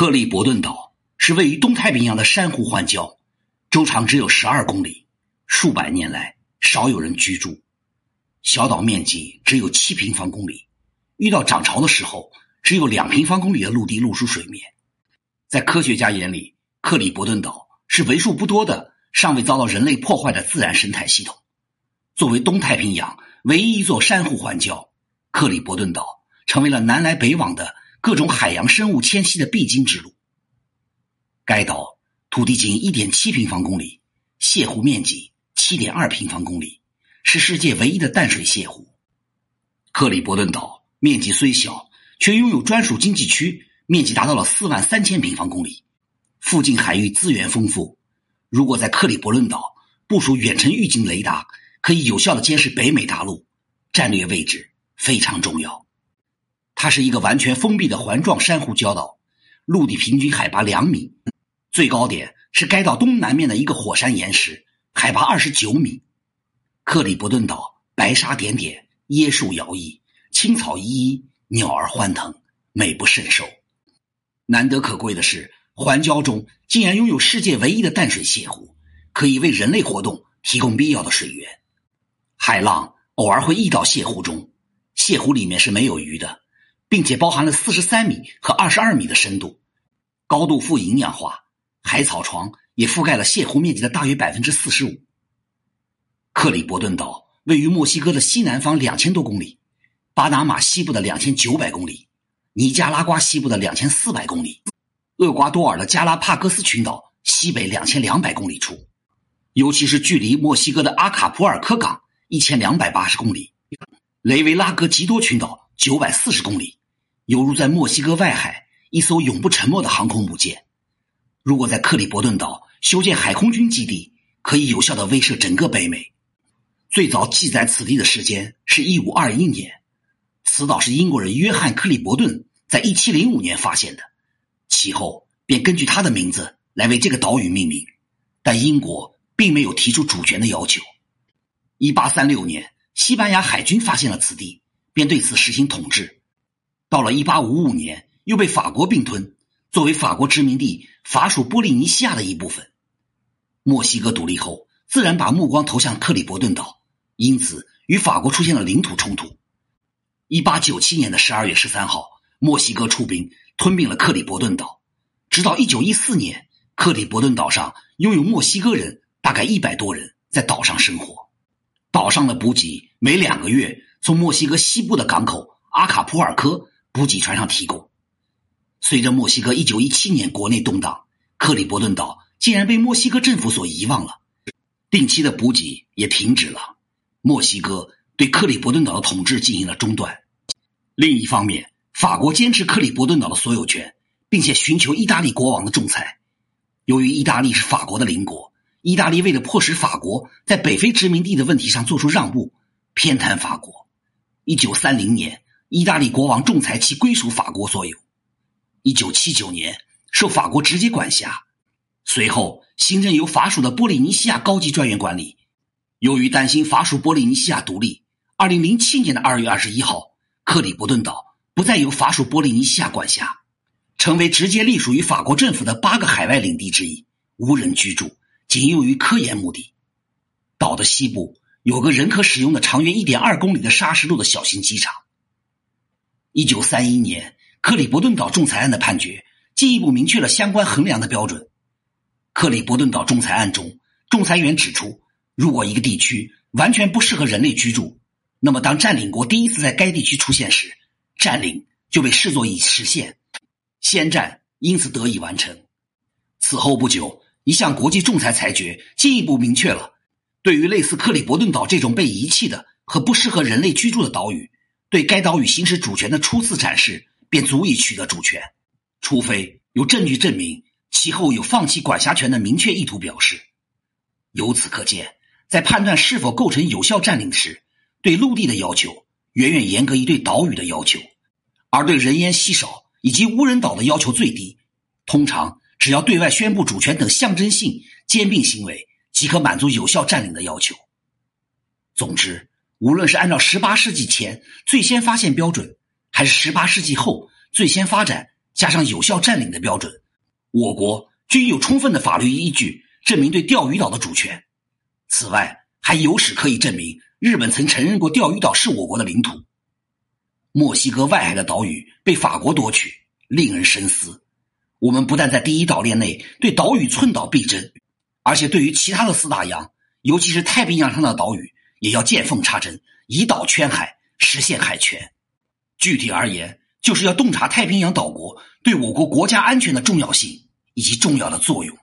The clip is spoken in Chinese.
克利伯顿岛是位于东太平洋的珊瑚环礁，周长只有十二公里，数百年来少有人居住。小岛面积只有七平方公里，遇到涨潮的时候，只有两平方公里的陆地露出水面。在科学家眼里，克里伯顿岛是为数不多的尚未遭到人类破坏的自然生态系统。作为东太平洋唯一一座珊瑚环礁，克里伯顿岛成为了南来北往的。各种海洋生物迁徙的必经之路。该岛土地仅一点七平方公里，泻湖面积七点二平方公里，是世界唯一的淡水泻湖。克里伯顿岛面积虽小，却拥有专属经济区，面积达到了四万三千平方公里。附近海域资源丰富，如果在克里伯顿岛部署远程预警雷达，可以有效的监视北美大陆，战略位置非常重要。它是一个完全封闭的环状珊瑚礁岛，陆地平均海拔两米，最高点是该岛东南面的一个火山岩石，海拔二十九米。克里伯顿岛白沙点点，椰树摇曳，青草依依，鸟儿欢腾，美不胜收。难得可贵的是，环礁中竟然拥有世界唯一的淡水泻湖，可以为人类活动提供必要的水源。海浪偶尔会溢到泻湖中，泻湖里面是没有鱼的。并且包含了四十三米和二十二米的深度，高度富营养化，海草床也覆盖了泻湖面积的大约百分之四十五。克里伯顿岛位于墨西哥的西南方两千多公里，巴拿马西部的两千九百公里，尼加拉瓜西部的两千四百公里，厄瓜多尔的加拉帕戈斯群岛西北两千两百公里处，尤其是距离墨西哥的阿卡普尔科港一千两百八十公里，雷维拉格吉多群岛九百四十公里。犹如在墨西哥外海一艘永不沉没的航空母舰。如果在克里伯顿岛修建海空军基地，可以有效的威慑整个北美。最早记载此地的时间是一五二一年，此岛是英国人约翰克里伯顿在一七零五年发现的，其后便根据他的名字来为这个岛屿命名。但英国并没有提出主权的要求。一八三六年，西班牙海军发现了此地，便对此实行统治。到了1855年，又被法国并吞，作为法国殖民地，法属波利尼西亚的一部分。墨西哥独立后，自然把目光投向克里伯顿岛，因此与法国出现了领土冲突。1897年的12月13号，墨西哥出兵吞并了克里伯顿岛。直到1914年，克里伯顿岛上拥有墨西哥人大概一百多人在岛上生活。岛上的补给每两个月从墨西哥西部的港口阿卡普尔科。补给船上提供。随着墨西哥1917年国内动荡，克里伯顿岛竟然被墨西哥政府所遗忘了，定期的补给也停止了。墨西哥对克里伯顿岛的统治进行了中断。另一方面，法国坚持克里伯顿岛的所有权，并且寻求意大利国王的仲裁。由于意大利是法国的邻国，意大利为了迫使法国在北非殖民地的问题上做出让步，偏袒法国。1930年。意大利国王仲裁其归属法国所有。一九七九年，受法国直接管辖。随后，行政由法属的波利尼西亚高级专员管理。由于担心法属波利尼西亚独立，二零零七年的二月二十一号，克里伯顿岛不再由法属波利尼西亚管辖，成为直接隶属于法国政府的八个海外领地之一，无人居住，仅用于科研目的。岛的西部有个人可使用的长约一点二公里的砂石路的小型机场。一九三一年，克里伯顿岛仲裁案的判决进一步明确了相关衡量的标准。克里伯顿岛仲裁案中，仲裁员指出，如果一个地区完全不适合人类居住，那么当占领国第一次在该地区出现时，占领就被视作已实现，先占因此得以完成。此后不久，一项国际仲裁裁决进一步明确了，对于类似克里伯顿岛这种被遗弃的和不适合人类居住的岛屿。对该岛屿行使主权的初次展示便足以取得主权，除非有证据证明其后有放弃管辖权的明确意图表示。由此可见，在判断是否构成有效占领时，对陆地的要求远远严格于对岛屿的要求，而对人烟稀少以及无人岛的要求最低。通常，只要对外宣布主权等象征性兼并行为，即可满足有效占领的要求。总之。无论是按照十八世纪前最先发现标准，还是十八世纪后最先发展加上有效占领的标准，我国均有充分的法律依据证明对钓鱼岛的主权。此外，还有史可以证明日本曾承认过钓鱼岛是我国的领土。墨西哥外海的岛屿被法国夺取，令人深思。我们不但在第一岛链内对岛屿寸岛必争，而且对于其他的四大洋，尤其是太平洋上的岛屿，也要见缝插针，以岛圈海，实现海权。具体而言，就是要洞察太平洋岛国对我国国家安全的重要性以及重要的作用。